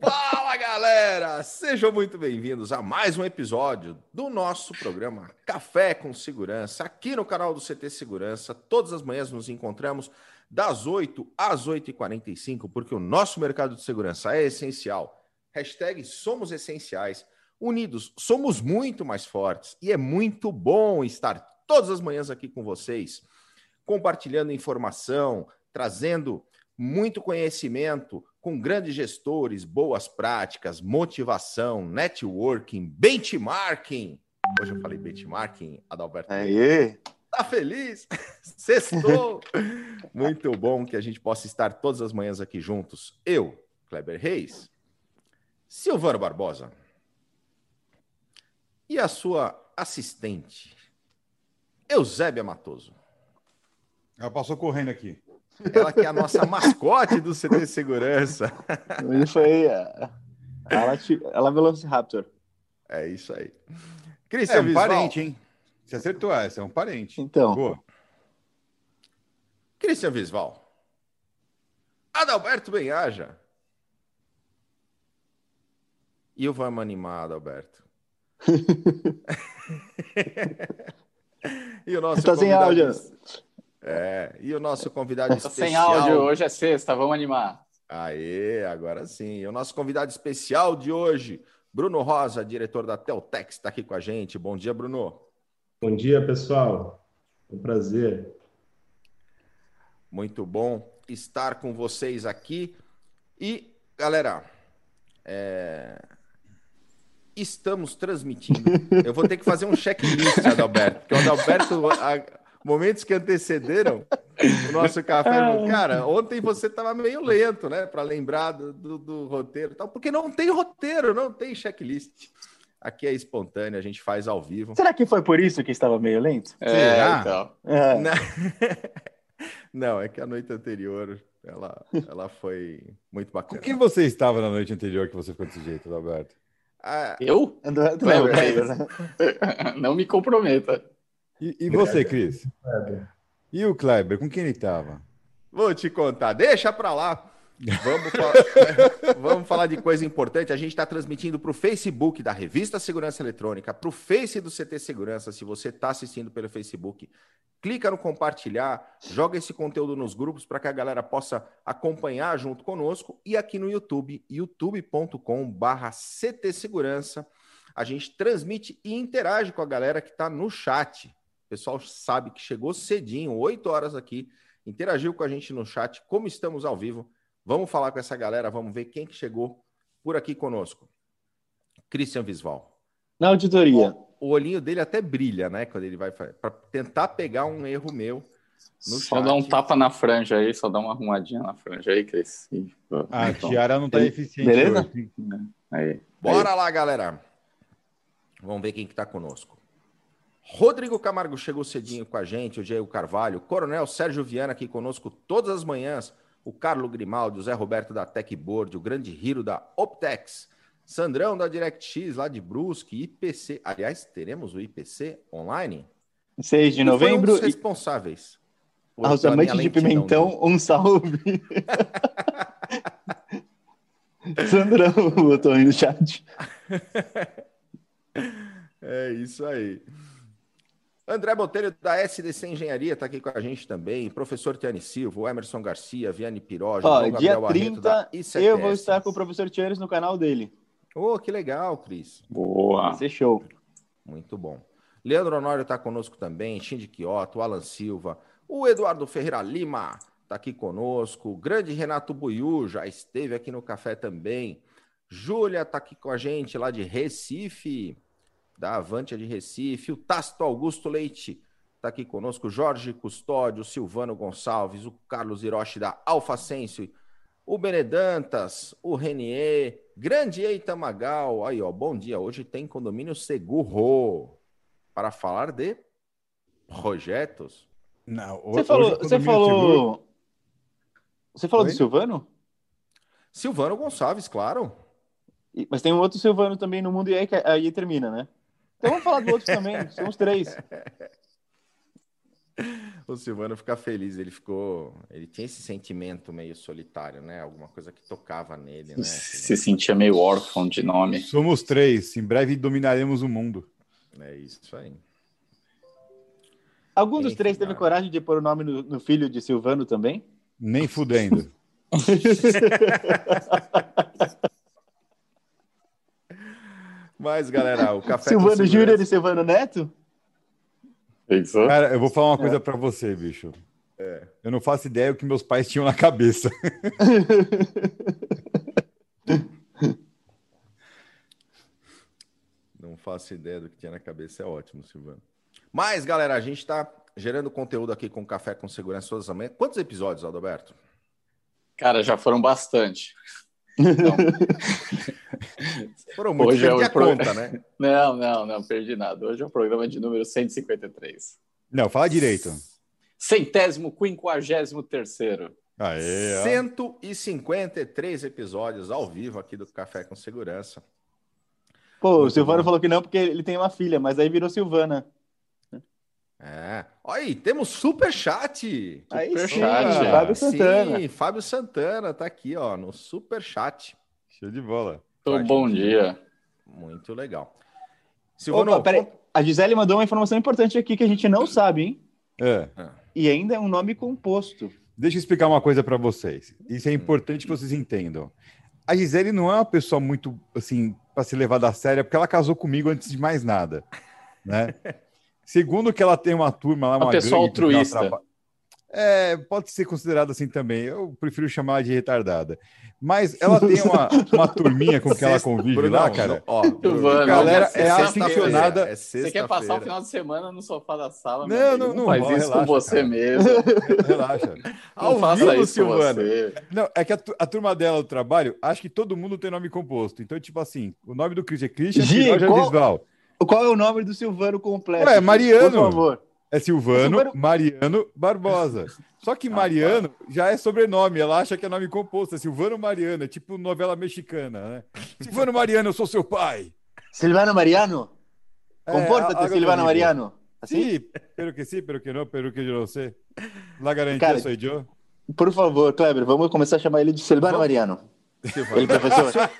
Fala, galera! Sejam muito bem-vindos a mais um episódio do nosso programa Café com Segurança, aqui no canal do CT Segurança. Todas as manhãs nos encontramos das 8 às 8h45, porque o nosso mercado de segurança é essencial. Hashtag somos essenciais. Unidos, somos muito mais fortes e é muito bom estar todas as manhãs aqui com vocês, compartilhando informação, trazendo muito conhecimento com grandes gestores, boas práticas, motivação, networking, benchmarking. Hoje eu falei benchmarking, Adalberto. Aê! Tá feliz? Sextou! Muito bom que a gente possa estar todas as manhãs aqui juntos. Eu, Kleber Reis, Silvano Barbosa e a sua assistente, Eusébia Matoso. Ela passou correndo aqui. Ela que é a nossa mascote do CT Segurança. Ele foi a, ela, ela Velociraptor. É isso aí. Cristian é um Visval. parente, hein? Você acertou essa, é um parente. Então. Boa. Cristian Visval. Adalberto Benhaja. E o Vamos Animar, Adalberto. e o nosso tá sem áudio. É, e o nosso convidado especial. Sem áudio, hoje é sexta, vamos animar. Aê, agora sim. E o nosso convidado especial de hoje, Bruno Rosa, diretor da Teltex, está aqui com a gente. Bom dia, Bruno. Bom dia, pessoal. Um prazer. Muito bom estar com vocês aqui. E, galera, é... estamos transmitindo. Eu vou ter que fazer um checklist, Adalberto, porque o Adalberto momentos que antecederam o nosso café. Cara, ontem você estava meio lento, né? Para lembrar do, do, do, roteiro tal, porque não tem roteiro, não tem checklist. Aqui é espontâneo, a gente faz ao vivo. Será que foi por isso que estava meio lento? É, Será? então. É. Não. não, é que a noite anterior ela, ela foi muito bacana. Com quem você estava na noite anterior que você ficou desse jeito, Roberto? Ah, eu? Não, não, né? não me comprometa. E, e você, Cris? E o Kleber, com quem ele estava? Vou te contar, deixa para lá. Vamos, falar, vamos falar de coisa importante. A gente está transmitindo para o Facebook da Revista Segurança Eletrônica, para o Face do CT Segurança. Se você está assistindo pelo Facebook, clica no compartilhar, joga esse conteúdo nos grupos para que a galera possa acompanhar junto conosco. E aqui no YouTube, youtube.com/ct Segurança, a gente transmite e interage com a galera que está no chat pessoal sabe que chegou cedinho, 8 horas aqui, interagiu com a gente no chat, como estamos ao vivo. Vamos falar com essa galera, vamos ver quem que chegou por aqui conosco. Christian Visval. Na auditoria. O, o olhinho dele até brilha, né? Quando ele vai para tentar pegar um erro meu. No só chat. dá um tapa na franja aí, só dá uma arrumadinha na franja aí, Cris. A então, tiara não tá eficiente. Beleza? Hoje. Aí. Bora aí. lá, galera. Vamos ver quem que tá conosco. Rodrigo Camargo chegou cedinho com a gente, o Diego Carvalho, Coronel Sérgio Viana aqui conosco todas as manhãs, o Carlo Grimaldi, o Zé Roberto da Techboard, o grande Hiro da Optex, Sandrão da DirectX lá de Brusque, IPC. Aliás, teremos o IPC online? 6 de novembro. Um dos responsáveis. Aos amantes de pimentão, um salve. Sandrão botou aí no chat. é isso aí. André Botelho, da SDC Engenharia, está aqui com a gente também. Professor Tiane Silva, o Emerson Garcia, Viane Piroja, Ó, dia 30, eu vou estar com o professor Tianes no canal dele. Oh, que legal, Cris. Boa. Vai ser show. Muito bom. Leandro Honório está conosco também, Shindy Kioto, Alan Silva, o Eduardo Ferreira Lima está aqui conosco, o grande Renato Buiú já esteve aqui no café também. Júlia está aqui com a gente lá de Recife da Avantia de Recife, o Tasto Augusto Leite está aqui conosco, Jorge Custódio, o Silvano Gonçalves, o Carlos Hiroshi da Alfa Sense, o Benedantas, o Renier, grande Eita Magal, aí ó, bom dia, hoje tem condomínio seguro para falar de projetos. Não, você falou, você falou, você falou Oi? do Silvano? Silvano Gonçalves, claro. Mas tem um outro Silvano também no mundo e aí, aí termina, né? Então vamos falar do outro também, são os três. o Silvano fica feliz, ele ficou. Ele tinha esse sentimento meio solitário, né? Alguma coisa que tocava nele, né? Se sentia meio órfão de nome. Somos três, em breve dominaremos o mundo. É isso aí. Algum dos três teve coragem de pôr o nome no, no filho de Silvano também? Nem fudendo. Mas, galera, o café. Silvano Júnior e Silvano Neto? Pensou? Cara, eu vou falar uma coisa é. para você, bicho. É. Eu não faço ideia o que meus pais tinham na cabeça. não faço ideia do que tinha na cabeça, é ótimo, Silvano. Mas, galera, a gente está gerando conteúdo aqui com Café com Segurança todas as manhãs. Quantos episódios, Aldoberto? Cara, já foram bastante. Então... foram muitos, Hoje é o pro... conta, né? Não, não, não, perdi nada. Hoje é o programa de número 153. Não, fala direito. Centésimo, quinquagésimo terceiro. Aê, 153 episódios ao vivo aqui do Café com Segurança. Pô, Muito o Silvano bom. falou que não porque ele tem uma filha, mas aí virou Silvana. É. Olha aí, temos super chat. Aí super sim, chat. Fábio Santana. Sim, Fábio Santana tá aqui, ó, no super chat. Show de bola. Bom dia. Muito legal. Silvano, Opa, peraí. A Gisele mandou uma informação importante aqui que a gente não sabe, hein? É. E ainda é um nome composto. Deixa eu explicar uma coisa para vocês. Isso é importante que vocês entendam. A Gisele não é uma pessoa muito, assim, para se levar da séria, porque ela casou comigo antes de mais nada, né? Segundo que ela tem uma turma lá, uma, uma pessoa altruísta. É, pode ser considerada assim também. Eu prefiro chamar de retardada. Mas ela tem uma, uma turminha com que ela convive Bruno, lá, cara. Ó, Bruno, galera é aficionada. É você quer passar o final de semana no sofá da sala? Não, não, não. Faz isso relaxa, com você cara. mesmo. Relaxa. Não faça isso, Silvano. Não, é que a, a, turma dela do trabalho, acho que todo mundo tem nome composto. Então, tipo assim, o nome do Cris é Christian, Gi, é Visval. Qual é o nome do Silvano completo? Ué, Mariano. Por favor. É Silvano, Silvano... Mariano Barbosa. Só que Mariano já é sobrenome, ela acha que é nome composto. É Silvano Mariano, é tipo novela mexicana, né? Silvano Mariano, eu sou seu pai. Silvano Mariano? Compórtate, é, Silvano Mariano. Assim? Sí, pero que sí, pero que no, pero que eu não sei. La garantia sou eu. Por favor, Kleber, vamos começar a chamar ele de Silvano Mariano. Silvano. Ele professor.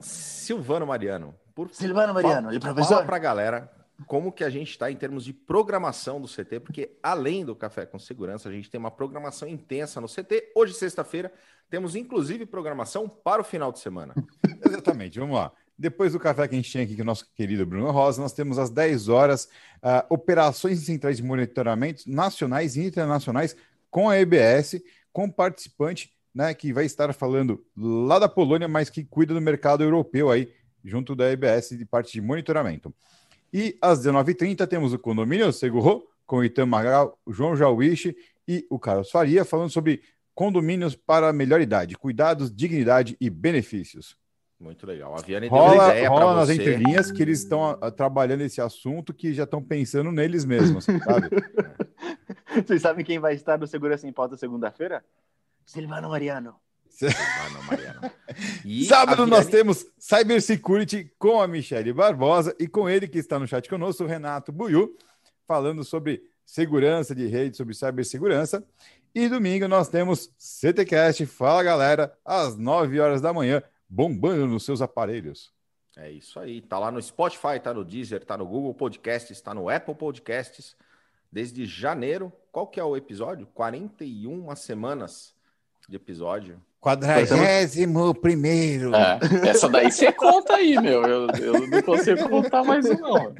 Silvano Mariano. Por... Silvano Mariano, ele professor. Fala pra galera como que a gente está em termos de programação do CT, porque além do Café com Segurança, a gente tem uma programação intensa no CT. Hoje, sexta-feira, temos inclusive programação para o final de semana. Exatamente, vamos lá. Depois do café que a gente tinha aqui com o nosso querido Bruno Rosa, nós temos às 10 horas uh, operações centrais de monitoramento nacionais e internacionais com a EBS, com participante né, que vai estar falando lá da Polônia, mas que cuida do mercado europeu aí, junto da EBS de parte de monitoramento. E às 19h30 temos o Condomínio Seguro, com o Itam Magal, o João Jauiche e o Carlos Faria, falando sobre condomínios para melhor idade, cuidados, dignidade e benefícios. Muito legal. A Viane rola, ideia rola nas você. entrelinhas que eles estão trabalhando esse assunto que já estão pensando neles mesmos, sabe? Vocês sabem quem vai estar no Segurança em Pauta segunda-feira? Silvano Mariano. Sábado nós temos Cybersecurity com a Michelle Barbosa e com ele que está no chat conosco, o Renato Buiu, falando sobre segurança de rede, sobre cibersegurança. E domingo nós temos CTcast, fala galera, às 9 horas da manhã, bombando nos seus aparelhos. É isso aí, tá lá no Spotify, tá no Deezer, tá no Google Podcasts, tá no Apple Podcasts, desde janeiro. Qual que é o episódio? 41 semanas de episódio. Quadragésimo primeiro. É, essa daí você conta aí, meu. Eu, eu não consigo contar mais um, não.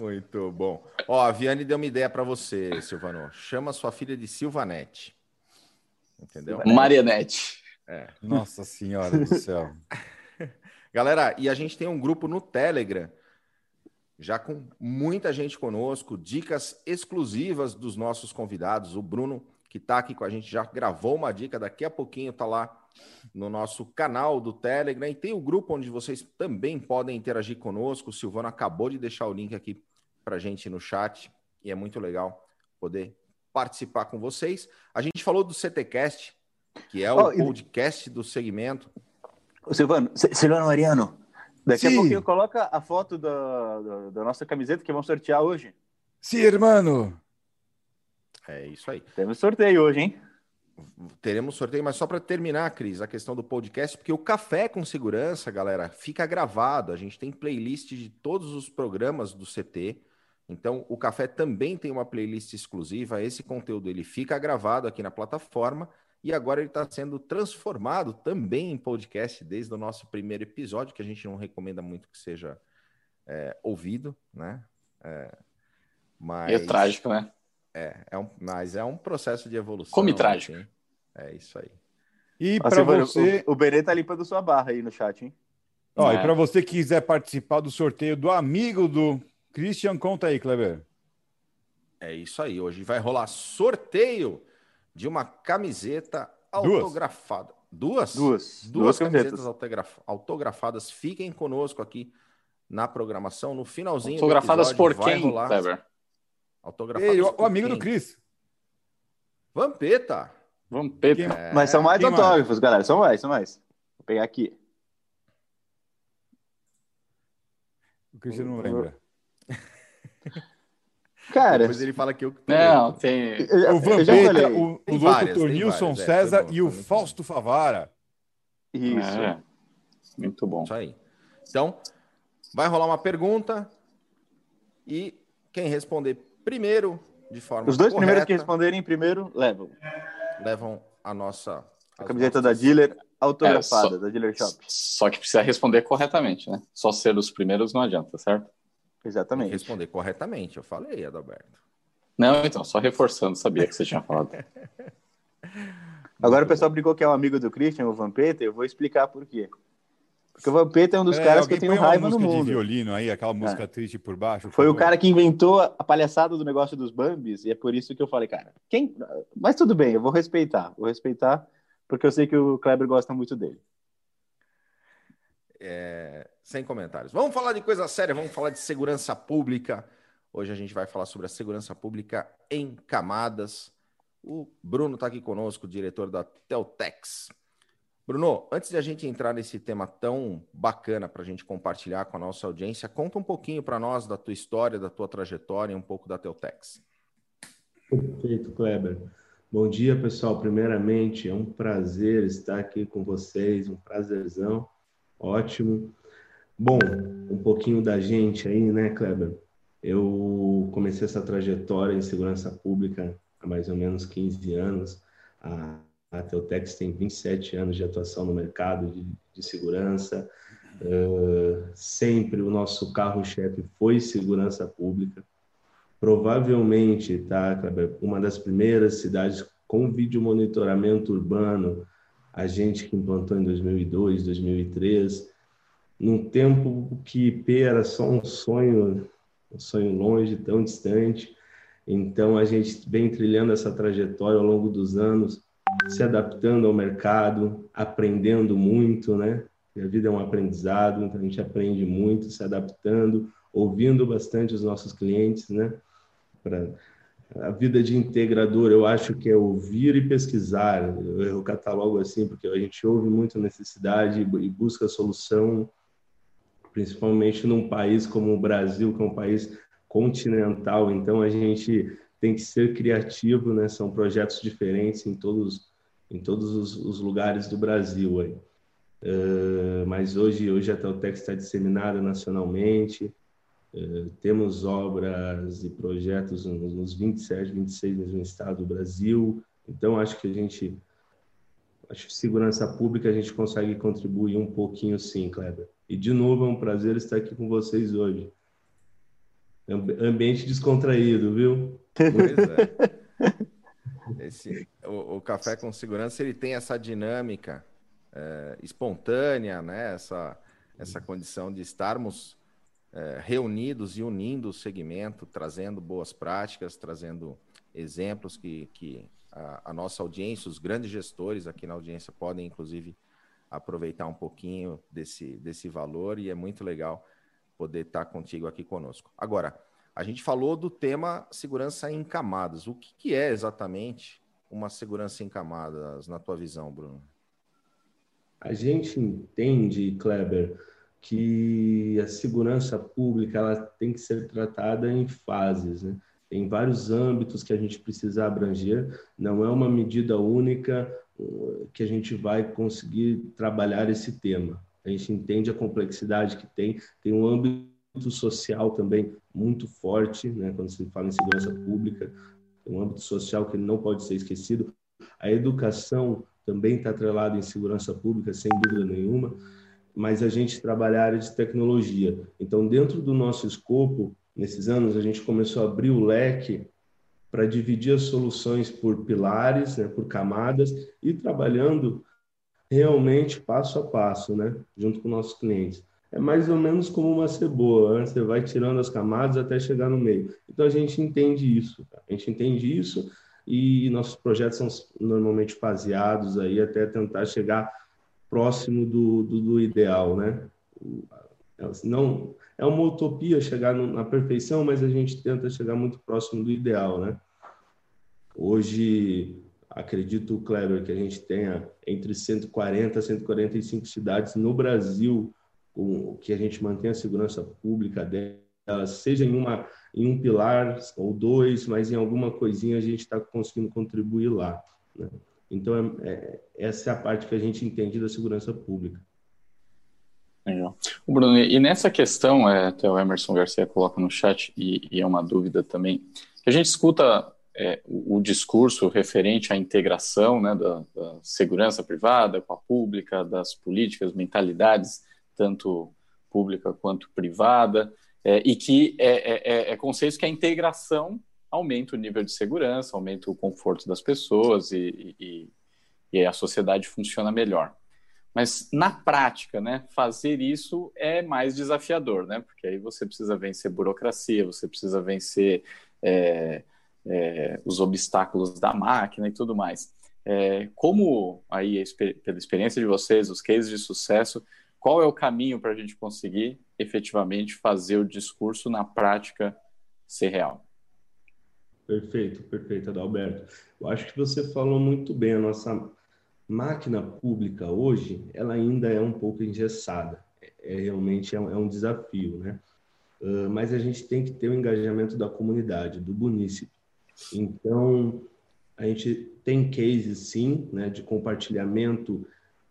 Muito bom. Ó, a Viane deu uma ideia para você, Silvano. Chama sua filha de Silvanete. Entendeu? Marianete. É. Nossa Senhora do céu. Galera, e a gente tem um grupo no Telegram, já com muita gente conosco, dicas exclusivas dos nossos convidados. O Bruno que está aqui com a gente, já gravou uma dica, daqui a pouquinho está lá no nosso canal do Telegram e tem o grupo onde vocês também podem interagir conosco. O Silvano acabou de deixar o link aqui para a gente no chat e é muito legal poder participar com vocês. A gente falou do CTcast, que é o oh, podcast e... do segmento. Silvano, Silvano Mariano, Daqui a Sim. pouquinho coloca a foto da, da, da nossa camiseta que vamos sortear hoje. Sim, hermano. É isso aí. Temos sorteio hoje, hein? Teremos sorteio, mas só para terminar, Cris, a questão do podcast, porque o Café com Segurança, galera, fica gravado. A gente tem playlist de todos os programas do CT. Então, o Café também tem uma playlist exclusiva. Esse conteúdo ele fica gravado aqui na plataforma e agora ele está sendo transformado também em podcast desde o nosso primeiro episódio, que a gente não recomenda muito que seja é, ouvido, né? É, mas É trágico, né? É, é um, mas é um processo de evolução. Come trágico. assim. É isso aí. E Ó, para você, O, o Berê tá limpando sua barra aí no chat, hein? ó, É. e para você que quiser participar do sorteio do amigo do Christian, conta aí, Kleber. É isso aí. Hoje vai rolar sorteio de uma camiseta Duas. autografada. Duas? Duas. Duas, Duas camisetas camisetas. autograf- autografadas. Fiquem conosco aqui na programação. No finalzinho Fotografadas do por quem, rolar Kleber? Autografadas Ei, o, amigo do Cris. Vampeta. Vampeta. Quem- É, Mas são mais quem mais? autógrafos, galera. São mais, são mais. Vou pegar aqui. O Christian não lembra. Cara, Depois ele fala que eu... Não, tem. O Vampeta, o, Tem o várias, tem Nilson várias, é, César bom, e o Fausto Favara. Isso. É, muito bom. Isso aí. Então, vai rolar uma pergunta e quem responder primeiro, de forma Os dois primeiros que correta, responderem primeiro levam. levam a nossa... A camiseta da nossas- dealer autografada, É, só- da dealer shop. Só que precisa responder corretamente, né? Só ser os primeiros não adianta, certo? Exatamente. responder corretamente, eu falei, Adalberto. Não, então, só reforçando, sabia que você tinha falado. Agora o pessoal brincou que é um amigo do Christian, o Vampeta, eu vou explicar por quê. Porque o Vampeta é um dos É, caras que eu tenho raiva no música de mundo. É. violino aí, aquela música triste por baixo. por Foi o cara que inventou a palhaçada do negócio dos Bambis, e é por isso que eu falei, cara, quem. Mas tudo bem, eu vou respeitar. Vou respeitar, porque eu sei que o Kleber gosta muito dele. É, sem comentários. Vamos falar de coisa séria, vamos falar de segurança pública. Hoje a gente vai falar sobre a segurança pública em camadas. O Bruno está aqui conosco, diretor da Teltex. Bruno, antes de a gente entrar nesse tema tão bacana para a gente compartilhar com a nossa audiência, conta um pouquinho para nós da tua história, da tua trajetória e um pouco da Teltex. Perfeito, Kleber. Bom dia, pessoal. Primeiramente, é um prazer estar aqui com vocês, um prazerzão, ótimo. Bom, um pouquinho da gente aí, né, Kleber? Eu comecei essa trajetória em segurança pública há mais ou menos 15 anos. A, a Teltex tem 27 anos de atuação no mercado de, de segurança. Uh, sempre o nosso carro-chefe foi segurança pública provavelmente, tá, uma das primeiras cidades com vídeo monitoramento urbano, a gente que implantou em 2002, 2003, num tempo que IP era só um sonho, um sonho longe, tão distante. Então a gente vem trilhando essa trajetória ao longo dos anos, se adaptando ao mercado, aprendendo muito, né? A vida é um aprendizado, então a gente aprende muito, se adaptando, ouvindo bastante os nossos clientes, né? Pra, a vida de integrador, eu acho que é ouvir e pesquisar. Eu, eu catalogo assim, porque a gente ouve muito necessidade e busca solução, principalmente num país como o Brasil, que é um país continental. Então, a gente tem que ser criativo, né? São projetos diferentes em todos, em todos os, os lugares do Brasil. Aí. Uh, mas hoje, hoje a Teltex está disseminada nacionalmente, Uh, temos obras e projetos nos, nos 27, 26 no estado do Brasil. Então, acho que a gente, acho que segurança pública a gente consegue contribuir um pouquinho sim, Kleber. E, de novo, é um prazer estar aqui com vocês hoje. Ambi ambiente descontraído, viu? Pois é. Esse, o, o Café com Segurança ele tem essa dinâmica é, espontânea, né? essa, essa condição de estarmos é, reunidos e unindo o segmento, trazendo boas práticas, trazendo exemplos que, que a, a, nossa audiência, os grandes gestores aqui na audiência podem, inclusive, aproveitar um pouquinho desse, desse valor e é muito legal poder estar contigo aqui conosco. Agora, a gente falou do tema segurança em camadas. O que, que é exatamente uma segurança em camadas, na tua visão, Bruno? A gente entende, Kleber, que a segurança pública ela tem que ser tratada em fases, né? Tem vários âmbitos que a gente precisa abranger, não é uma medida única uh, que a gente vai conseguir trabalhar esse tema. A gente entende a complexidade que tem, tem um âmbito social também muito forte, né? quando se fala em segurança pública, tem um âmbito social que não pode ser esquecido. A educação também está atrelada em segurança pública, sem dúvida nenhuma, mas a gente trabalha a área de tecnologia. Então, dentro do nosso escopo, nesses anos, a gente começou a abrir o leque para dividir as soluções por pilares, né, por camadas, e trabalhando realmente passo a passo, né, junto com nossos clientes. É mais ou menos como uma cebola, né? você vai tirando as camadas até chegar no meio. Então a gente entende isso, a gente entende isso e nossos projetos são normalmente faseados aí até tentar chegar próximo do, do, do ideal, né? Não, é uma utopia chegar na perfeição, mas a gente tenta chegar muito próximo do ideal, né? Hoje, acredito, Kleber, que a gente tenha entre 140 e 145 cidades no Brasil com, que a gente mantenha a segurança pública delas, seja em, uma, em um pilar ou dois, mas em alguma coisinha a gente está conseguindo contribuir lá. Né? Então, é, é, essa é a parte que a gente entende da segurança pública. Legal. O Bruno, e nessa questão, é, até o Emerson Garcia coloca no chat, e, e é uma dúvida também, a gente escuta é, o, o, discurso referente à integração né, da, da, segurança privada com a pública, das políticas, mentalidades, tanto pública quanto privada, é, e que é, é, é, é conceito que a integração aumenta o nível de segurança, aumenta o conforto das pessoas e, e, e a sociedade funciona melhor. Mas na prática, né, fazer isso é mais desafiador, né? Porque aí você precisa vencer burocracia, você precisa vencer é, é, os obstáculos da máquina e tudo mais. É, como aí, pela experiência de vocês, os cases de sucesso, qual é o caminho para a gente conseguir efetivamente fazer o discurso na prática ser real? Perfeito, perfeito, Adalberto. Eu acho que você falou muito bem. A nossa máquina pública hoje, ela ainda é um pouco engessada. É, é realmente é um, é um, desafio, né? Uh, mas a gente tem que ter o engajamento da comunidade, do município. Então, a gente tem cases, sim, né, de compartilhamento,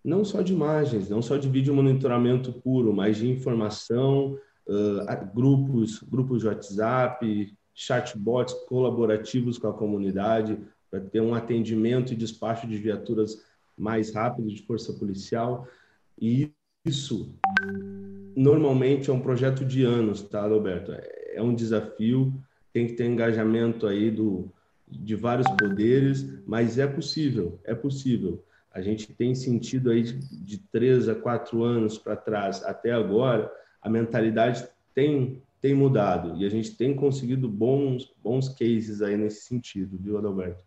não só de imagens, não só de vídeo monitoramento puro, mas de informação, uh, grupos, grupos de WhatsApp, chatbots colaborativos com a comunidade, para ter um atendimento e despacho de viaturas mais rápido de força policial. E isso normalmente é um projeto de anos, tá, Roberto? É um desafio, tem que ter engajamento aí do, de vários poderes, mas é possível, é possível. A gente tem sentido aí de, três a quatro anos para trás até agora, a mentalidade tem tem mudado e a gente tem conseguido bons bons cases aí nesse sentido, viu, Adalberto?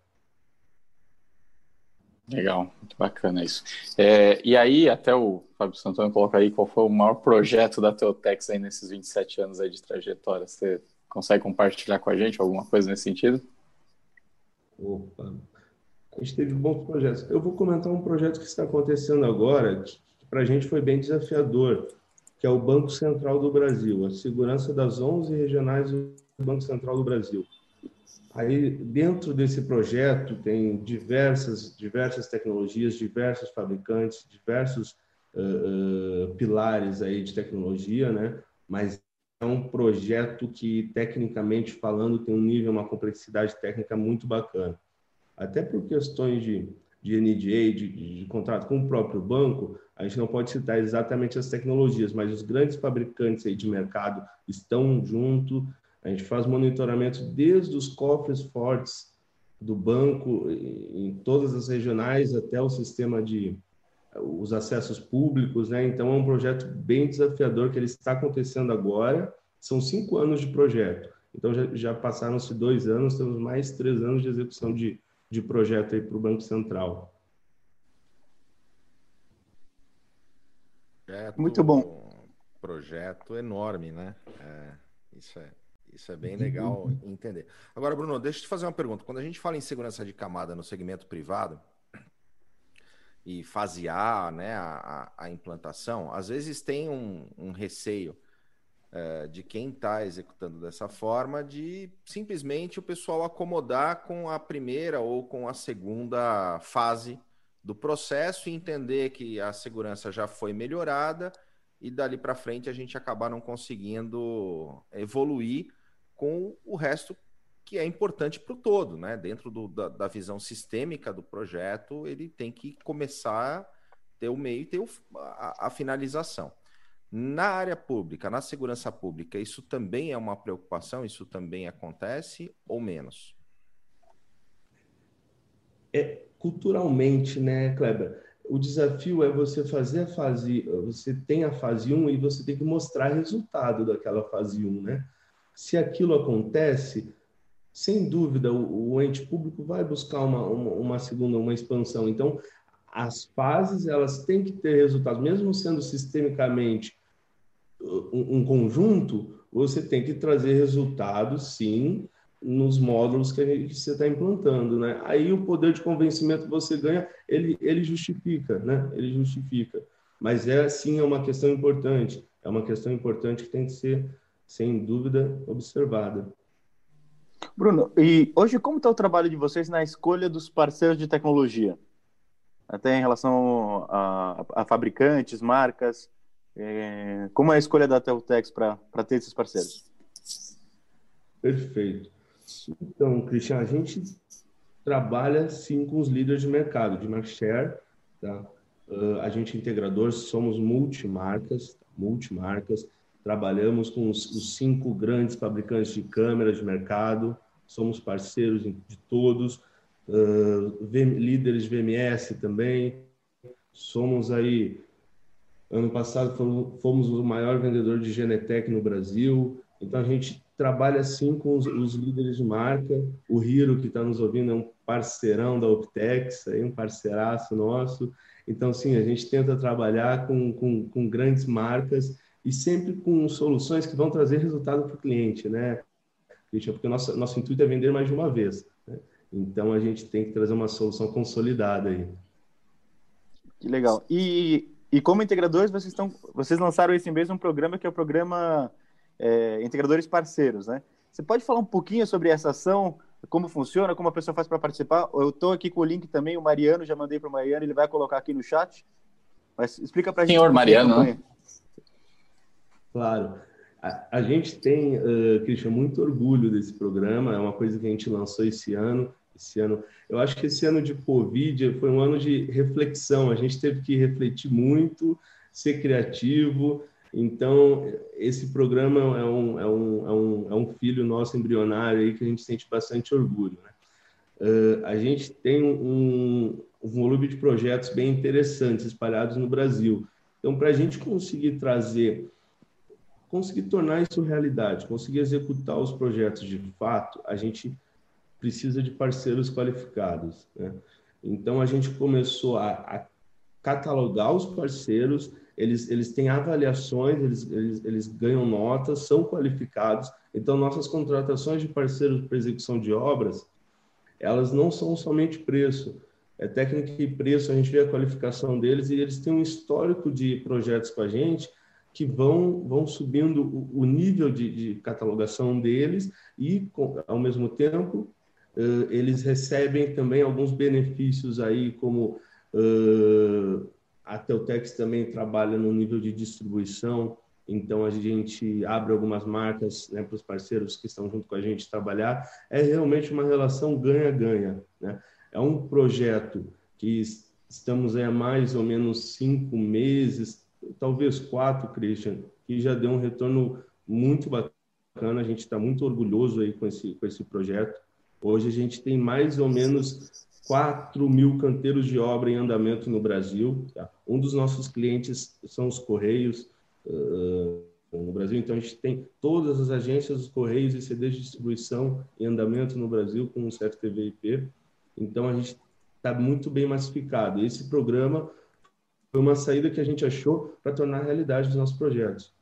Legal, muito bacana isso. É, e aí, até o Fábio Santana coloca aí qual foi o maior projeto da Teotex aí nesses 27 anos aí de trajetória. Você consegue compartilhar com a gente alguma coisa nesse sentido? Opa, a gente teve bons projetos. Eu vou comentar um projeto que está acontecendo agora, que para a gente foi bem desafiador, que é o Banco Central do Brasil, a segurança das 11 regionais do Banco Central do Brasil. Aí, dentro desse projeto, tem diversas, diversas tecnologias, diversos fabricantes, diversos uh, uh, pilares aí de tecnologia, né? Mas é um projeto que, tecnicamente falando, tem um nível, uma complexidade técnica muito bacana. Até por questões de, de NDA, de, de contrato com o próprio banco, a gente não pode citar exatamente as tecnologias, mas os grandes fabricantes aí de mercado estão junto, a gente faz monitoramento desde os cofres fortes do banco, em todas as regionais, até o sistema de os acessos públicos, né? Então é um projeto bem desafiador que ele está acontecendo agora. São cinco anos de projeto. Então já, já passaram-se dois anos, temos mais três anos de execução de, de projeto aí para o Banco Central. Projeto, Muito bom. Projeto enorme, né? É, isso é isso é bem legal entender. Agora, Bruno, deixa eu te fazer uma pergunta. Quando a gente fala em segurança de camada no segmento privado, e fasear né, a, a, implantação, às vezes tem um, um receio é, de quem está executando dessa forma de simplesmente o pessoal acomodar com a primeira ou com a segunda fase do processo e entender que a segurança já foi melhorada e dali para frente a gente acabar não conseguindo evoluir com o resto que é importante para o todo, né? Dentro do, da, da, visão sistêmica do projeto, ele tem que começar ter o meio e ter o, a, a finalização. Na área pública, na segurança pública, isso também é uma preocupação? Isso também acontece ou menos? É, culturalmente, né, Kleber? O desafio é você fazer a fase, você tem a fase 1 e você tem que mostrar resultado daquela fase 1, né? Se aquilo acontece, sem dúvida o, o ente público vai buscar uma, uma, uma, segunda, uma expansão. Então, as fases elas têm que ter resultados, mesmo sendo sistemicamente um, um conjunto, você tem que trazer resultados, sim, nos módulos que, gente, que você está implantando, né? Aí o poder de convencimento que você ganha, ele, ele justifica, né? Ele justifica. Mas é, sim, é uma questão importante. É uma questão importante que tem que ser, sem dúvida, observada. Bruno, e hoje como está o trabalho de vocês na escolha dos parceiros de tecnologia? Até em relação a, a fabricantes, marcas, é, como é a escolha da Teltex para ter esses parceiros? Perfeito. Então, Cristian, a gente trabalha sim com os líderes de mercado, de market share, tá? Uh, a gente é integrador, somos multimarcas, multimarcas, trabalhamos com os, os, cinco grandes fabricantes de câmeras de mercado, somos parceiros de todos, uh, líderes de VMS também, somos aí, ano passado fomos o maior vendedor de Genetec no Brasil, então a gente trabalha sim com os, os líderes de marca. O Hiro, que está nos ouvindo, é um parceirão da Optex, aí um parceiraço nosso. Então, sim, a gente tenta trabalhar com, com, com grandes marcas e sempre com soluções que vão trazer resultado para o cliente, né? Porque nosso, nosso intuito é vender mais de uma vez. Né? Então, a gente tem que trazer uma solução consolidada aí. Que legal. E, e como integradores, vocês, estão, vocês lançaram esse mês um programa que é o programa é, integradores parceiros, né? Você pode falar um pouquinho sobre essa ação, como funciona, como a pessoa faz para participar? Eu estou aqui com o link também, o Mariano, já mandei para o Mariano, ele vai colocar aqui no chat. Mas explica para a gente. Senhor Mariano, né? Claro. A, a, gente tem, uh, Christian, muito orgulho desse programa, é uma coisa que a gente lançou esse ano. Esse ano, eu acho que esse ano de Covid foi um ano de reflexão. A gente teve que refletir muito, ser criativo, então, esse programa é um, é um, é um, é um filho nosso embrionário aí que a gente sente bastante orgulho. Né? Uh, a gente tem um, um volume de projetos bem interessantes espalhados no Brasil. Então, para a gente conseguir trazer, conseguir tornar isso realidade, conseguir executar os projetos de fato, a gente precisa de parceiros qualificados. Né? Então, a gente começou a, a catalogar os parceiros eles, eles têm avaliações, eles, eles, eles ganham notas, são qualificados. Então, nossas contratações de parceiros para execução de obras, elas não são somente preço, é técnica e preço, a gente vê a qualificação deles e eles têm um histórico de projetos com a gente que vão, vão subindo o, o nível de, de, catalogação deles e, com, ao mesmo tempo, eles recebem também alguns benefícios aí, como uh, a Teltex também trabalha no nível de distribuição, então a gente abre algumas marcas né, para os parceiros que estão junto com a gente trabalhar. É realmente uma relação ganha-ganha. Né? É um projeto que estamos há mais ou menos cinco meses, talvez quatro, Christian, que já deu um retorno muito bacana. A gente está muito orgulhoso aí com esse, com esse projeto. Hoje a gente tem mais ou menos 4 mil canteiros de obra em andamento no Brasil. Tá? Um dos nossos clientes são os Correios uh, no Brasil, então a gente tem todas as agências dos Correios e CDs de distribuição em andamento no Brasil com o CFTV IP. Então a gente está muito bem massificado. Esse programa foi uma saída que a gente achou para tornar realidade os nossos projetos.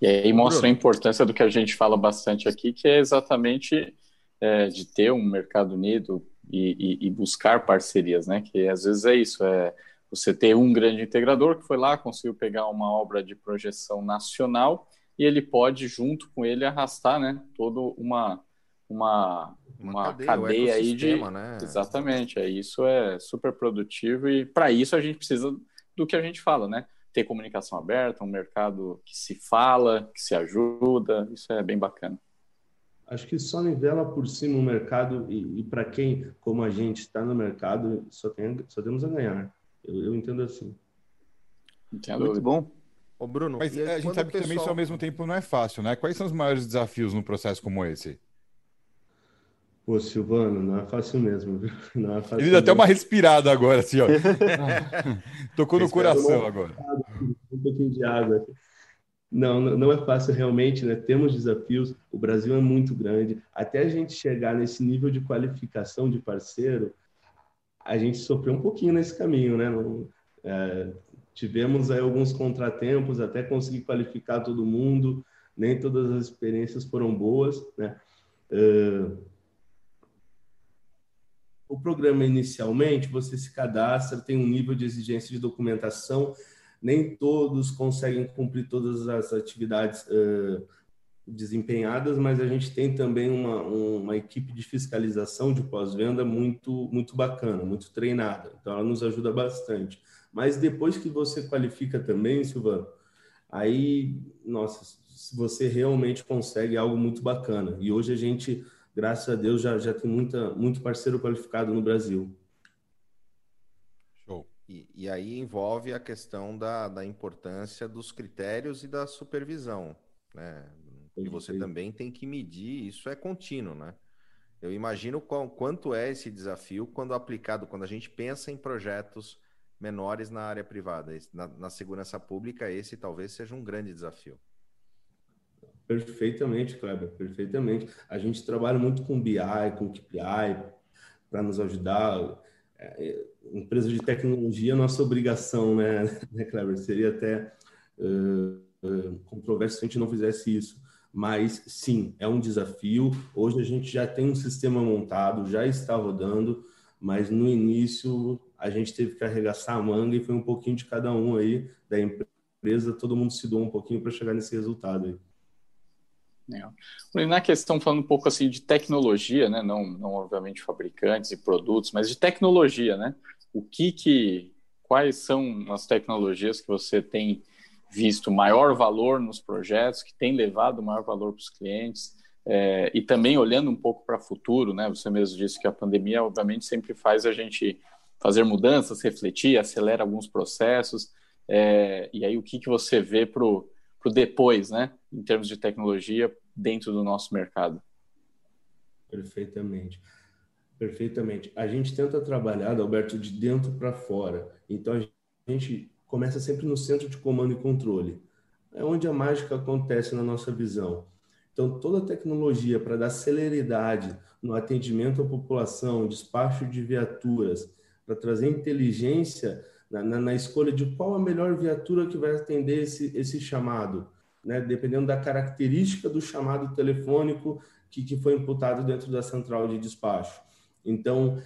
E aí mostra a importância do que a gente fala bastante aqui, que é exatamente é, de ter um mercado unido, e, e, e, buscar parcerias, né? Que às vezes é isso, é você ter um grande integrador que foi lá, conseguiu pegar uma obra de projeção nacional e ele pode, junto com ele, arrastar, né? Toda uma, uma, uma, uma cadeia, cadeia aí de. Né? Exatamente, é, isso é super produtivo e para isso a gente precisa do que a gente fala, né? Ter comunicação aberta, um mercado que se fala, que se ajuda, isso é bem bacana acho que só nivela por cima o mercado e, e para quem, como a gente, está no mercado, só, tem, só temos a ganhar. Eu, eu entendo assim. Entendo. Muito bom. Ô Bruno, mas a gente sabe que pessoal... também isso ao mesmo tempo não é fácil, né? Quais são os maiores desafios num processo como esse? Pô, Silvano, não é fácil mesmo, viu? Não é fácil Ele deu até uma respirada agora, assim, ó. Tocou no coração agora. Um pouquinho de água. Não, não é fácil realmente, né? Temos desafios, o Brasil é muito grande. Até a gente chegar nesse nível de qualificação de parceiro, a gente sofreu um pouquinho nesse caminho, né? Não, é, tivemos aí alguns contratempos até conseguir qualificar todo mundo, nem todas as experiências foram boas, né? Uh, o programa inicialmente você se cadastra, tem um nível de exigência de documentação nem todos conseguem cumprir todas as atividades uh, desempenhadas, mas a gente tem também uma, uma equipe de fiscalização de pós-venda muito, muito bacana, muito treinada. Então, ela nos ajuda bastante. Mas depois que você qualifica também, Silvano, aí, nossa, você realmente consegue algo muito bacana. E hoje a gente, graças a Deus, já, já tem muita, muito parceiro qualificado no Brasil. E, e aí envolve a questão da, da importância dos critérios e da supervisão, né? E você também tem que medir, isso é contínuo, né? Eu imagino qual, quanto é esse desafio quando aplicado, quando a gente pensa em projetos menores na área privada. Na, na segurança pública, esse talvez seja um grande desafio. Perfeitamente, Kleber, perfeitamente. A gente trabalha muito com BI, com KPI, para nos ajudar. É, empresa de tecnologia, nossa obrigação, né, né Kleber? Seria até uh, uh, controverso se a gente não fizesse isso. Mas sim, é um desafio. Hoje a gente já tem um sistema montado, já está rodando, mas no início a gente teve que arregaçar a manga e foi um pouquinho de cada um aí da empresa, todo mundo se doou um pouquinho para chegar nesse resultado aí. É. Na questão, falando um pouco assim de tecnologia, né? não, não obviamente fabricantes e produtos, mas de tecnologia, né? O que que, quais são as tecnologias que você tem visto maior valor nos projetos, que tem levado maior valor para os clientes, é, e também olhando um pouco para o futuro, né? Você mesmo disse que a pandemia, obviamente, sempre faz a gente fazer mudanças, refletir, acelera alguns processos, é, e aí o que, que você vê para o para o depois, né? Em termos de tecnologia dentro do nosso mercado. Perfeitamente. Perfeitamente. A gente tenta trabalhar, Alberto, de dentro para fora. Então a gente começa sempre no centro de comando e controle. É onde a mágica acontece na nossa visão. Então, toda tecnologia para dar celeridade no atendimento à população, despacho de viaturas, para trazer inteligência na, na, na, escolha de qual a melhor viatura que vai atender esse, esse chamado, né? dependendo da característica do chamado telefônico que, que foi imputado dentro da central de despacho. Então,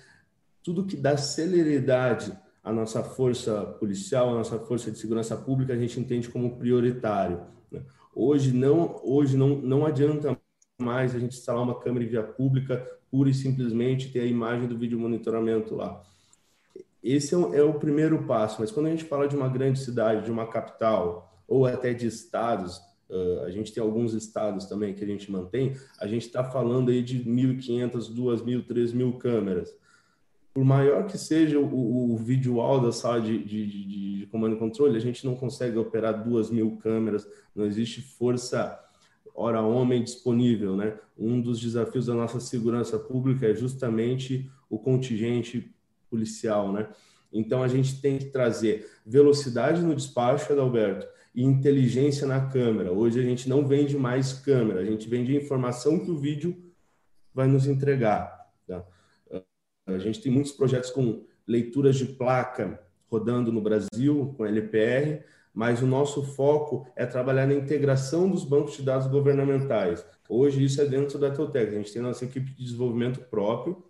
tudo que dá celeridade à nossa força policial, à nossa força de segurança pública, a gente entende como prioritário. Né? Hoje não, hoje não, não adianta mais a gente instalar uma câmera em via pública pura e simplesmente ter a imagem do vídeo monitoramento lá esse é o, é o, primeiro passo, mas quando a gente fala de uma grande cidade, de uma capital, ou até de estados, uh, a gente tem alguns estados também que a gente mantém, a gente está falando aí de 1.500, 2.000, 3.000 câmeras. Por maior que seja o, o visual da sala de, de, de, de, comando e controle, a gente não consegue operar 2.000 câmeras, não existe força hora homem disponível, né? Um dos desafios da nossa segurança pública é justamente o contingente policial, né? Então a gente tem que trazer velocidade no despacho, Adalberto, e inteligência na câmera. Hoje a gente não vende mais câmera, a gente vende a informação que o vídeo vai nos entregar. Tá? A gente tem muitos projetos com leituras de placa rodando no Brasil, com LPR, mas o nosso foco é trabalhar na integração dos bancos de dados governamentais. Hoje isso é dentro da Teutec, a gente tem nossa equipe de desenvolvimento próprio?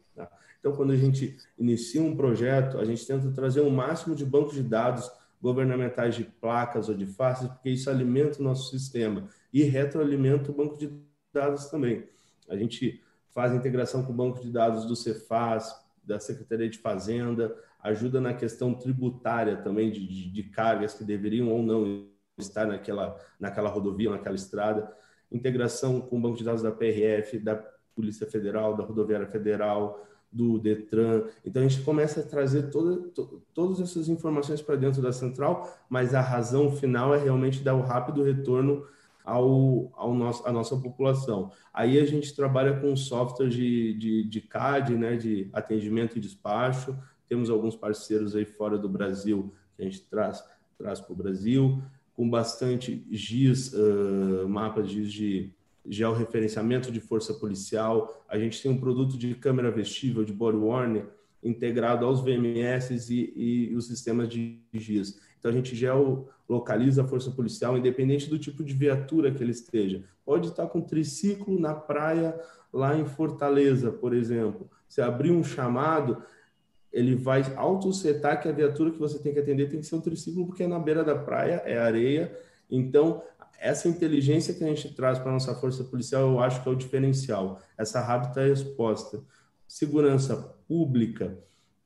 Então, quando a gente inicia um projeto, a gente tenta trazer o um máximo de bancos de dados governamentais de placas ou de faces, porque isso alimenta o nosso sistema e retroalimenta o banco de dados também. A gente faz integração com o banco de dados do Cefaz, da Secretaria de Fazenda, ajuda na questão tributária também de, de, de cargas que deveriam ou não estar naquela, naquela rodovia, naquela estrada, integração com o banco de dados da PRF, da Polícia Federal, da Rodoviária Federal, do Detran. Então a gente começa a trazer toda, to, todas essas informações para dentro da central, mas a razão final é realmente dar o rápido retorno ao, ao nosso, à nossa população. Aí a gente trabalha com software de, de, de CAD, né, de atendimento e despacho. Temos alguns parceiros aí fora do Brasil que a gente traz, traz para o Brasil, com bastante GIS, uh, mapas GIS de georreferenciamento de força policial. A gente tem um produto de câmera vestível, de body worn, integrado aos VMS e, e os sistemas de GIS. Então, a gente geolocaliza a força policial, independente do tipo de viatura que ele esteja. Pode estar com triciclo na praia, lá em Fortaleza, por exemplo. Se abrir um chamado, ele vai auto-setar que a viatura que você tem que atender tem que ser um triciclo, porque é na beira da praia, é areia. Então, essa inteligência que a gente traz para a nossa força policial, eu acho que é o diferencial. Essa rápida resposta. Segurança pública,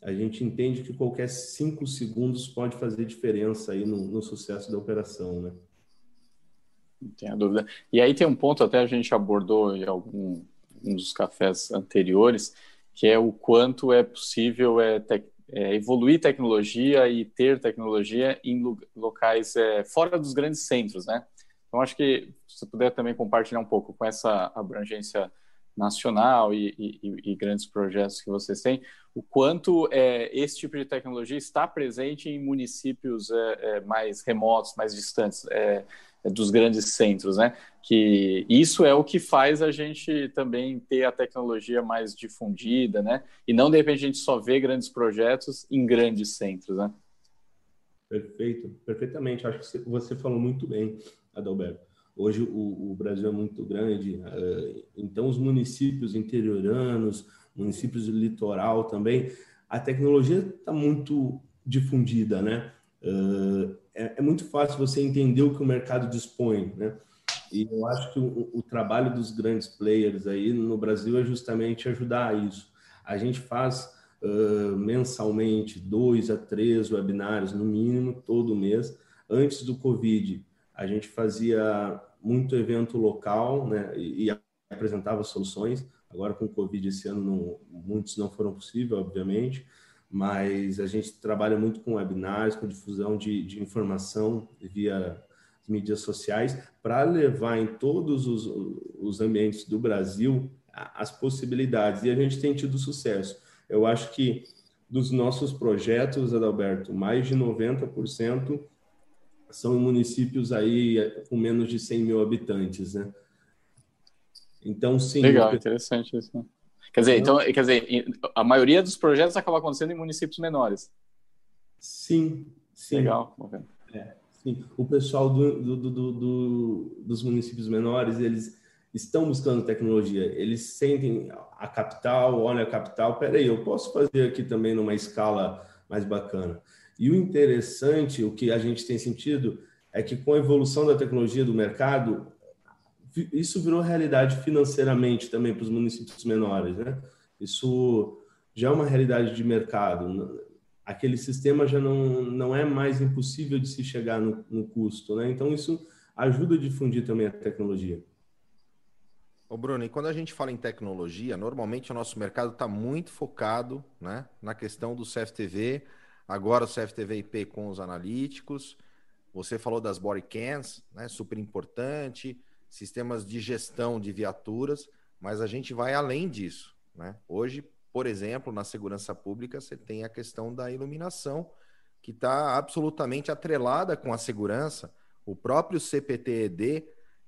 a gente entende que qualquer cinco segundos pode fazer diferença aí no, no sucesso da operação, né? Não tenho dúvida. E aí tem um ponto, até a gente abordou em algum um dos cafés anteriores, que é o quanto é possível é, te, é, evoluir tecnologia e ter tecnologia em locais é, fora dos grandes centros, né? Então, acho que se puder também compartilhar um pouco com essa abrangência nacional e, e, e grandes projetos que vocês têm, o quanto é, esse tipo de tecnologia está presente em municípios é, é, mais remotos, mais distantes é, é, dos grandes centros, né? Que isso é o que faz a gente também ter a tecnologia mais difundida, né? E não de repente a gente só vê grandes projetos em grandes centros, né? Perfeito, perfeitamente. Acho que você falou muito bem. Adalberto. Hoje o, o Brasil é muito grande, uh, então os municípios interioranos, municípios do litoral também, a tecnologia está muito difundida, né? Uh, é, é, muito fácil você entender o que o mercado dispõe, né? E eu acho que o, o, trabalho dos grandes players aí no Brasil é justamente ajudar a isso. A gente faz uh, mensalmente dois a três webinários, no mínimo, todo mês. Antes do Covid, a gente fazia muito evento local né, e, e apresentava soluções. Agora, com o Covid, esse ano, não, muitos não foram possíveis, obviamente, mas a gente trabalha muito com webinars, com difusão de, de informação via mídias sociais, para levar em todos os, os ambientes do Brasil as possibilidades. E a gente tem tido sucesso. Eu acho que dos nossos projetos, Adalberto, mais de 90% são municípios aí é, com menos de 100 mil habitantes, né? Então, sim. Legal, interessante isso. Né? Quer dizer, então, quer dizer, a maioria dos projetos acaba acontecendo em municípios menores. Sim, sim. Legal. É, sim. O pessoal do, do, do, do, dos municípios menores, eles estão buscando tecnologia. Eles sentem a capital, olha a capital, peraí, eu posso fazer aqui também numa escala mais bacana. E o interessante, o que a gente tem sentido, é que com a evolução da tecnologia do mercado, isso virou realidade financeiramente também para os municípios menores, né? Isso já é uma realidade de mercado. Aquele sistema já não, não é mais impossível de se chegar no, no custo, né? Então, isso ajuda a difundir também a tecnologia. Ô Bruno, e quando a gente fala em tecnologia, normalmente o nosso mercado está muito focado né, na questão do CFTV, Agora o CFTV IP com os analíticos. Você falou das body cams, né? Super importante. Sistemas de gestão de viaturas, mas a gente vai além disso, né? Hoje, por exemplo, na segurança pública, você tem a questão da iluminação, que está absolutamente atrelada com a segurança. O próprio CPTED,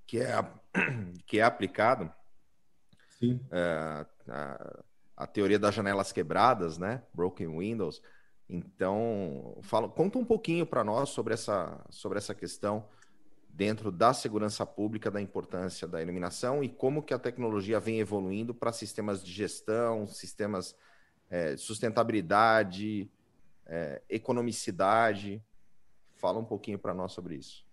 que é, que é aplicado, é, a, a, teoria das janelas quebradas, né? Broken Windows, então, fala, conta um pouquinho para nós sobre essa, sobre essa questão dentro da segurança pública, da importância da iluminação e como que a tecnologia vem evoluindo para sistemas de gestão, sistemas é, sustentabilidade, é, economicidade. Fala um pouquinho para nós sobre isso.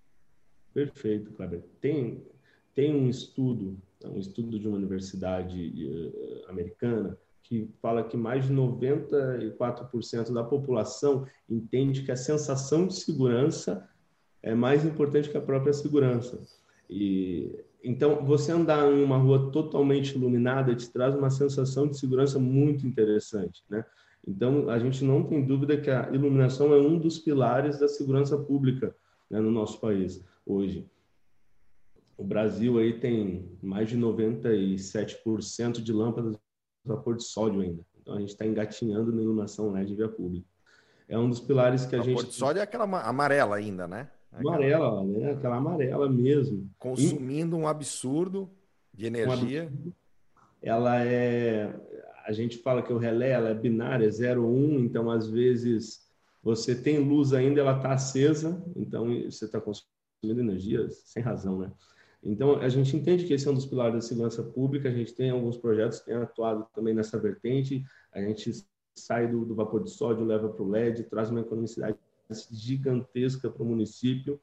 Perfeito, Kleber. Tem, tem um estudo, um estudo de uma universidade uh, americana, que fala que mais de 94% da população entende que a sensação de segurança é mais importante que a própria segurança. E então, você andar em uma rua totalmente iluminada te traz uma sensação de segurança muito interessante, né? Então, a gente não tem dúvida que a iluminação é um dos pilares da segurança pública né, no nosso país hoje. O Brasil aí tem mais de 97% de lâmpadas vapor de sódio ainda. Então, a gente está engatinhando na iluminação LED via pública. É um dos pilares que a vapor gente... de sódio é aquela amarela ainda, né? Amarela, né? Aquela amarela mesmo. Consumindo um absurdo de energia. Um absurdo. Ela é a gente fala que o relé ela é binária, 0 1, então às vezes você tem luz ainda, ela está acesa, então você está consumindo energia sem razão, né? Então a gente entende que esse é um dos pilares da segurança pública, a gente tem alguns projetos que têm atuado também nessa vertente, a gente sai do, do vapor de sódio, leva para o LED, traz uma economicidade gigantesca para o município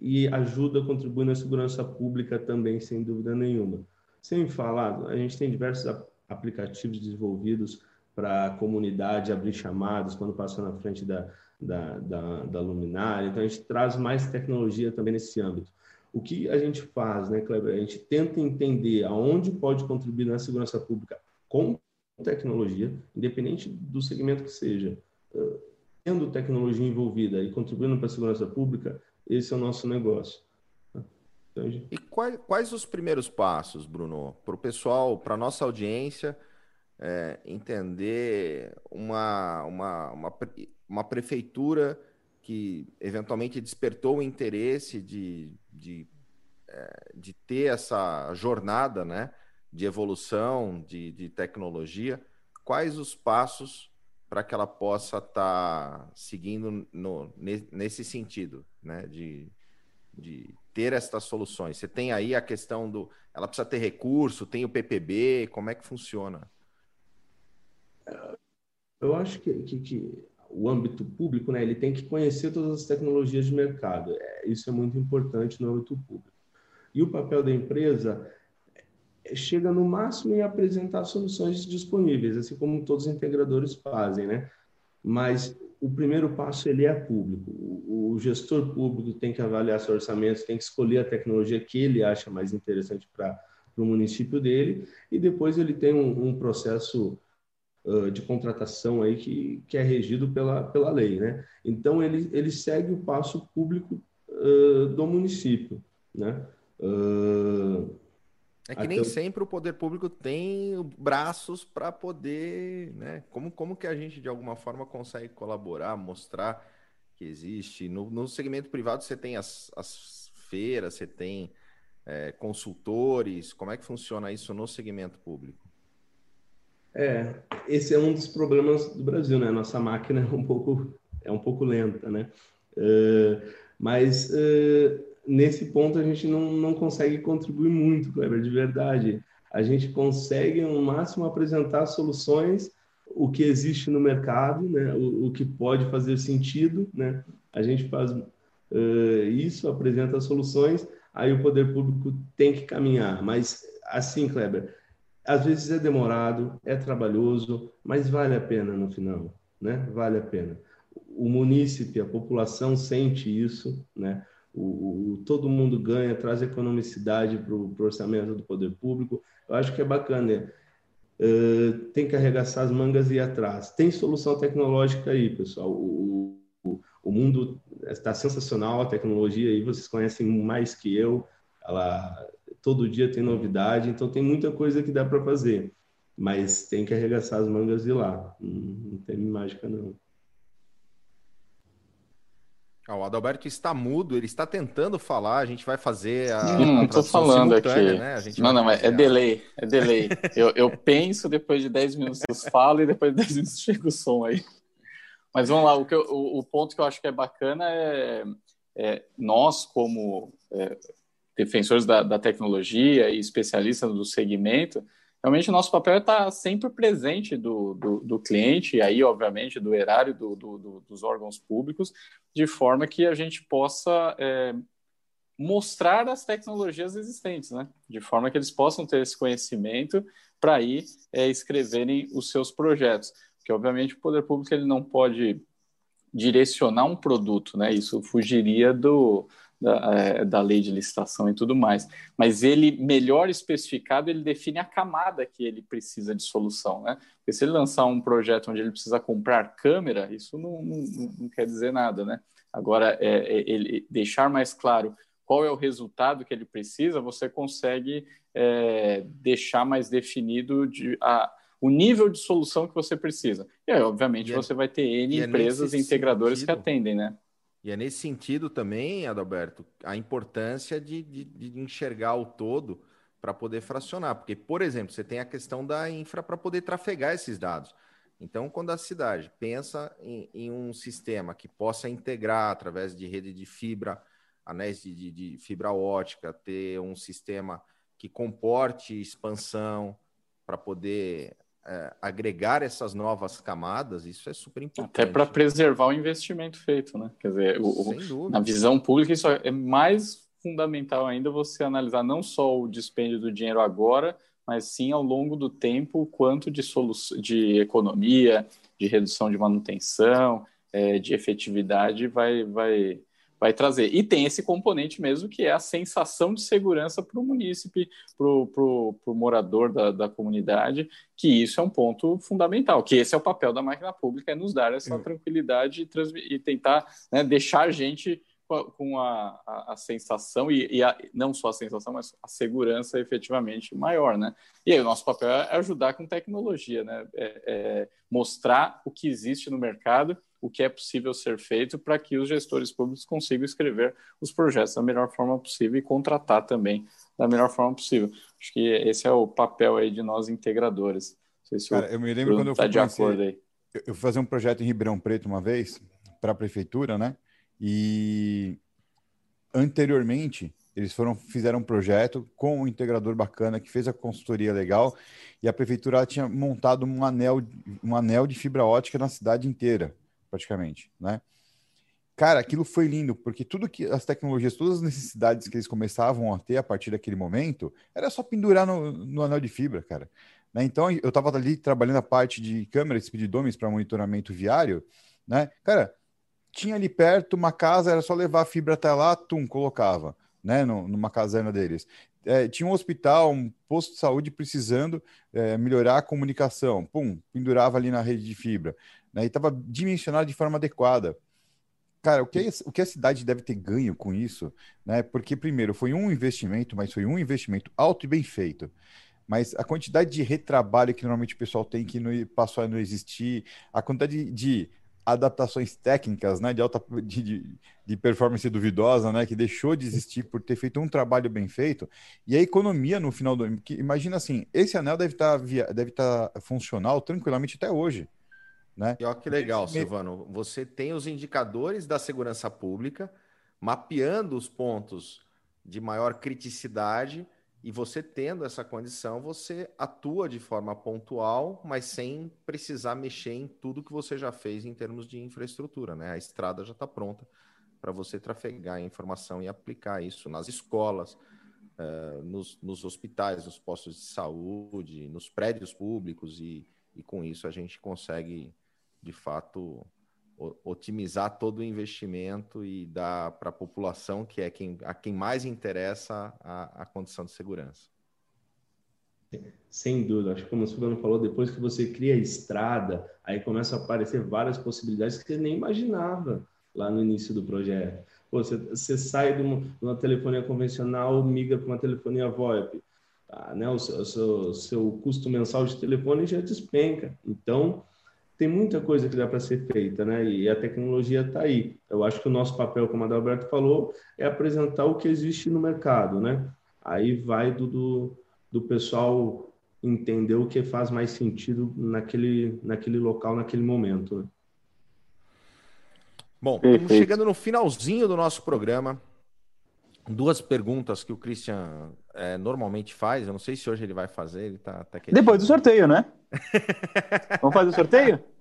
e ajuda a contribuir na segurança pública também, sem dúvida nenhuma. Sem falar, a gente tem diversos aplicativos desenvolvidos para a comunidade abrir chamadas quando passa na frente da, da, da, da luminária. Então, a gente traz mais tecnologia também nesse âmbito. O que a gente faz, né, Kleber? A gente tenta entender aonde pode contribuir na segurança pública com tecnologia, independente do segmento que seja. Tendo tecnologia envolvida e contribuindo para a segurança pública, esse é o nosso negócio. E quais, quais os primeiros passos, Bruno, para o pessoal, para a nossa audiência, é, entender uma, uma, uma, uma, prefeitura que eventualmente despertou o interesse de, de, é, de ter essa jornada né, de evolução, de, de tecnologia? Quais os passos para que ela possa estar tá seguindo no, nesse sentido, né, de, de ter estas soluções? Você tem aí a questão do. Ela precisa ter recurso, tem o PPB, como é que funciona? Eu acho que, que, que o âmbito público, né, ele tem que conhecer todas as tecnologias de mercado. É, isso é muito importante no âmbito público. E o papel da empresa é, chega no máximo em apresentar soluções disponíveis, assim como todos os integradores fazem, né? Mas o primeiro passo ele é público. O, o, gestor público tem que avaliar seu orçamento, tem que escolher a tecnologia que ele acha mais interessante para o município dele e depois ele tem um, um processo uh, de contratação aí que, que é regido pela, pela lei, né? Então ele, ele segue o passo público uh, do município, né? Uh, é que nem sempre o poder público tem braços para poder, né? Como, como que a gente de alguma forma consegue colaborar, mostrar que existe? No, no segmento privado você tem as, as feiras, você tem é, consultores. Como é que funciona isso no segmento público? É, esse é um dos problemas do Brasil, né? Nossa máquina é um pouco é um pouco lenta, né? Uh, mas uh, nesse ponto a gente não, não consegue contribuir muito, Kleber, de verdade. A gente consegue, no máximo, apresentar soluções, o que existe no mercado, né? o, o que pode fazer sentido. Né? A gente faz uh, isso, apresenta soluções, aí o poder público tem que caminhar. Mas, assim, Kleber, às vezes é demorado, é trabalhoso, mas vale a pena no final, né? Vale a pena. O munícipe, a população sente isso, né? o, o, todo mundo ganha, traz economicidade para o orçamento do poder público. Eu acho que é bacana. Uh, tem que arregaçar as mangas e ir atrás. Tem solução tecnológica aí, pessoal. O, o, o mundo está sensacional, a tecnologia aí vocês conhecem mais que eu. Ela todo dia tem novidade, então tem muita coisa que dá para fazer. Mas tem que arregaçar as mangas e ir lá. Não, tem mágica, não. Ah, o Adalberto está mudo, ele está tentando falar, a gente vai fazer a. Não, estou falando aqui. Né? não, não, é, é delay, é delay. eu, eu penso, depois de 10 minutos eu falo e depois de 10 minutos chega o som aí. Mas vamos lá, o, que eu, o, o ponto que eu acho que é bacana é, é nós, como é, defensores da, da, tecnologia e especialistas do segmento, realmente o nosso papel é estar sempre presente do, do, do cliente, e aí, obviamente, do erário do, do, dos órgãos públicos, de forma que a gente possa é, mostrar as tecnologias existentes, né? De forma que eles possam ter esse conhecimento para aí é, escreverem os seus projetos. Porque, obviamente, o poder público ele não pode direcionar um produto, né? Isso fugiria do, da, é, da, lei de licitação e tudo mais. Mas ele, melhor especificado, ele define a camada que ele precisa de solução, né? Porque se ele lançar um projeto onde ele precisa comprar câmera, isso não, não, não quer dizer nada, né? Agora, é, é, ele deixar mais claro qual é o resultado que ele precisa, você consegue é, deixar mais definido de, a, o nível de solução que você precisa. E aí, obviamente, e é você vai ter N é empresas integradores sentido, que atendem, né? E é nesse sentido também, Adalberto, a importância de, de, de enxergar o todo para poder fracionar. Porque, por exemplo, você tem a questão da infra para poder trafegar esses dados. Então, quando a cidade pensa em, em, um sistema que possa integrar através de rede de fibra anéis de, de, fibra ótica, ter um sistema que comporte expansão para poder é, agregar essas novas camadas, isso é super importante. Até para preservar o investimento feito, né? Quer dizer, o, na visão pública, isso é mais fundamental ainda você analisar não só o dispêndio do dinheiro agora, mas sim ao longo do tempo, quanto de, de economia, de redução de manutenção, é, de efetividade vai, vai, vai trazer. E tem esse componente mesmo que é a sensação de segurança para o munícipe, para o morador da, da comunidade, que isso é um ponto fundamental, que esse é o papel da máquina pública, é nos dar essa tranquilidade e, e tentar né, deixar a gente com a, a, a sensação, e, e a, não só a sensação, mas a segurança efetivamente maior, né? E aí o nosso papel é ajudar com tecnologia, né? É, é mostrar o que existe no mercado o que é possível ser feito para que os gestores públicos consigam escrever os projetos da melhor forma possível e contratar também da melhor forma possível. Acho que esse é o papel aí de nós integradores. Não sei se Cara, eu me lembro quando eu tá fui, tá conhecer, eu fui fazer um projeto em Ribeirão Preto uma vez para a prefeitura, né? E anteriormente eles foram fizeram um projeto com um integrador bacana que fez a consultoria legal e a prefeitura tinha montado um anel um anel de fibra ótica na cidade inteira praticamente, né? Cara, aquilo foi lindo, porque tudo que as tecnologias, todas as necessidades que eles começavam a ter a partir daquele momento, era só pendurar no, no anel de fibra, cara. Né? Então, eu estava ali trabalhando a parte de câmeras speedometers para monitoramento viário, né? Cara, tinha ali perto uma casa, era só levar a fibra até lá, tum, colocava, né? No, numa caserna deles. É, tinha um hospital, um posto de saúde precisando é, melhorar a comunicação, pum, pendurava ali na rede de fibra né, e estava dimensionado de forma adequada. Cara, o que, o que a cidade deve ter ganho com isso, né? Porque, primeiro, foi um investimento, mas foi um investimento alto e bem feito. Mas a quantidade de retrabalho que normalmente o pessoal tem que não, passou a não existir, a quantidade de, de adaptações técnicas, né, de alta de, de, performance duvidosa, né, que deixou de existir por ter feito um trabalho bem feito, e a economia no final do que imagina assim, esse anel deve estar tá, deve estar tá funcional tranquilamente até hoje. Né? E olha que legal, Silvano. Você tem os indicadores da segurança pública mapeando os pontos de maior criticidade e você tendo essa condição, você atua de forma pontual, mas sem precisar mexer em tudo que você já fez em termos de infraestrutura. Né? A estrada já está pronta para você trafegar a informação e aplicar isso nas escolas, uh, nos, nos, hospitais, nos postos de saúde, nos prédios públicos, e, e com isso a gente consegue de fato otimizar todo o investimento e dar para a população, que é quem, a quem mais interessa a, a condição de segurança. Sem dúvida, acho que como o Silvano falou, depois que você cria a estrada, aí começam a aparecer várias possibilidades que você nem imaginava lá no início do projeto. Pô, você, você sai de uma, de uma, telefonia convencional, migra para uma telefonia VoIP, tá, né? o, seu, o seu, seu custo mensal de telefone já despenca. Então, tem muita coisa que dá para ser feita, né? E a tecnologia está aí. Eu acho que o nosso papel, como a Adalberto falou, é apresentar o que existe no mercado, né? Aí vai do, do, do pessoal entender o que faz mais sentido naquele, naquele local, naquele momento. Né? Bom, estamos chegando no finalzinho do nosso programa. duas perguntas que o Christian é, normalmente faz. Eu não sei se hoje ele vai fazer, ele tá, tá Depois do sorteio, né? Vamos fazer o sorteio?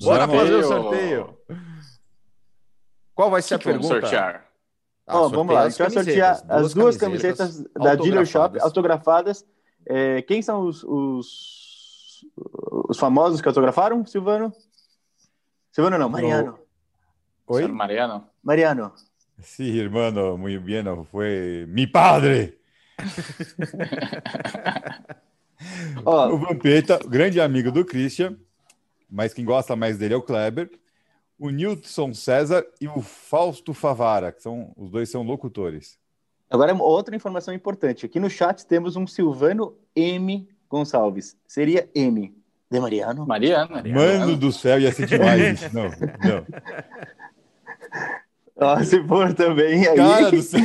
Bora fazer o sorteio. Qual vai ser que a pergunta? Vamos sortear. Ah, oh, vamos lá, a gente vai sortear as duas camisetas, camisetas da Dealer Shop autografadas. É, quem são os, os, os, famosos que autografaram, Silvano? Silvano não, Mariano. Oi? Mariano. Mariano. Sí, hermano, muy bien, foi mi padre. oh. O Vampeta, grande amigo do Christian, mas quem gosta mais dele é o Kleber o Nilson César e o Fausto Favara, que são os dois são locutores. Agora, outra informação importante. Aqui no chat temos um Silvano M. Gonçalves. Seria M. De Mariano? Mariano. Mano do céu, ia ser demais isso. Não, não. Ah, se for também aí. Cara do céu.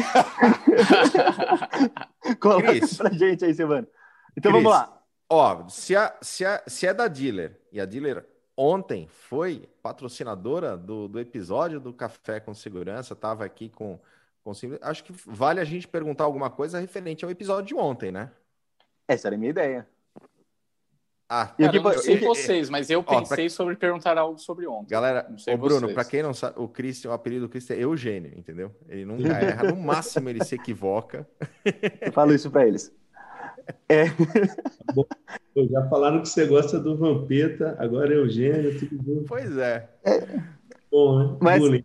Coloca Cris. pra gente aí, Silvano. Então Cris, vamos lá. Ó, se, a, se, a, se é da dealer e a dealer ontem foi patrocinadora do, do episódio do Café com Segurança, estava aqui com, com. Acho que vale a gente perguntar alguma coisa referente ao episódio de ontem, né? Essa era a minha ideia. Ah, cara, eu não sei vocês, mas eu pensei ó, pra... sobre perguntar algo sobre ontem. Galera, o Bruno, para quem não sabe, o Christian, o apelido do Christian é Eugênio, entendeu? Ele nunca erra, no máximo ele se equivoca. Eu falo isso para eles. É. Bom, já falaram que você gosta do Vampeta, agora é Eugênio, tudo bom. Pois é. é. Bom, né? Mas,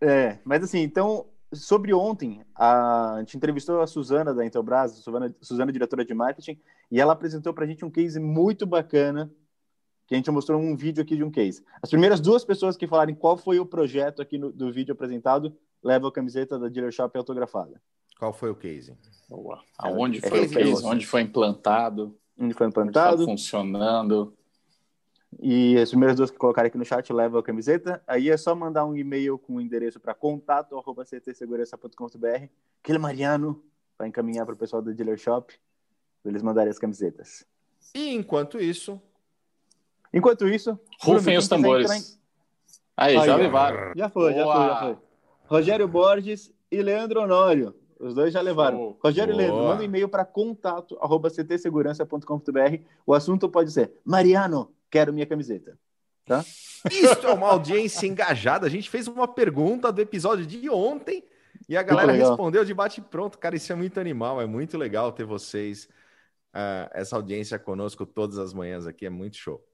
é, mas assim, então, sobre ontem, a, a gente entrevistou a Suzana da Intelbras, Suzana, Suzana diretora de marketing, e ela apresentou para a gente um case muito bacana, que a gente mostrou um vídeo aqui de um case. As primeiras duas pessoas que falarem qual foi o projeto aqui no, do vídeo apresentado, levam a camiseta da Dealer Shop autografada. Qual foi o case? Boa. Aonde foi o case? Onde foi implantado? Onde foi implantado? Onde está funcionando. E as primeiras duas que colocarem aqui no chat levam a camiseta. Aí é só mandar um e-mail com o endereço para contato@ctsegurança.com.br. Aquele Mariano para encaminhar para o pessoal do dealer shop para eles mandarem as camisetas. E enquanto isso, enquanto isso, rufem os tambores. Em... Aí, Aí, já levaram. Já foi, já foi, já foi. Rogério Borges e Leandro Honório. Os dois já levaram. Show. Rogério Boa. Leandro, manda um e-mail para contato@ctsegurança.com.br. O assunto pode ser: Mariano, quero minha camiseta. Tá? Isso é uma audiência engajada. A gente fez uma pergunta do episódio de ontem e a galera respondeu de bate pronto. Cara, isso é muito animal. É muito legal ter vocês, uh, essa audiência conosco todas as manhãs aqui. É muito show.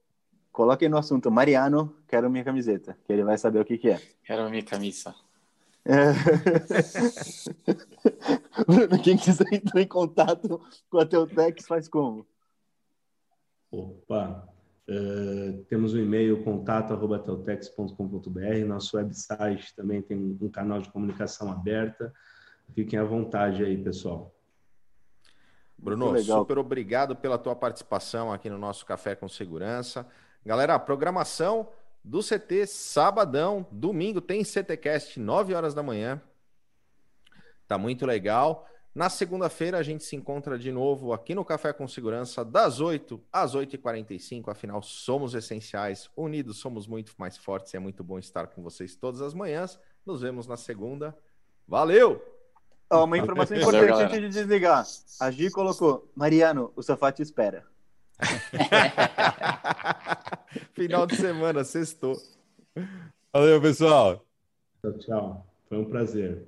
Coloquem no assunto: Mariano, quero minha camiseta, que ele vai saber o que, que é. Quero minha camisa. É... Quem quiser entrar em contato com a Teutex, faz como? Opa! Uh, temos o um e-mail contato.teutex.com.br, nosso website também tem um canal de comunicação aberta. Fiquem à vontade aí, pessoal. Bruno, super obrigado pela tua participação aqui no nosso Café com Segurança. Galera, a programação do CT, sabadão, domingo, tem CTcast, 9 horas da manhã. Tá muito legal. Na segunda-feira a gente se encontra de novo aqui no Café com Segurança, das 8 às 8h45. Afinal, somos essenciais, unidos somos muito mais fortes e é muito bom estar com vocês todas as manhãs. Nos vemos na segunda. Valeu! Oh, uma informação importante antes de desligar. A Gi colocou: Mariano, o sofá te espera. Final de semana, sextou. Valeu, pessoal. Tchau, tchau. Foi um prazer.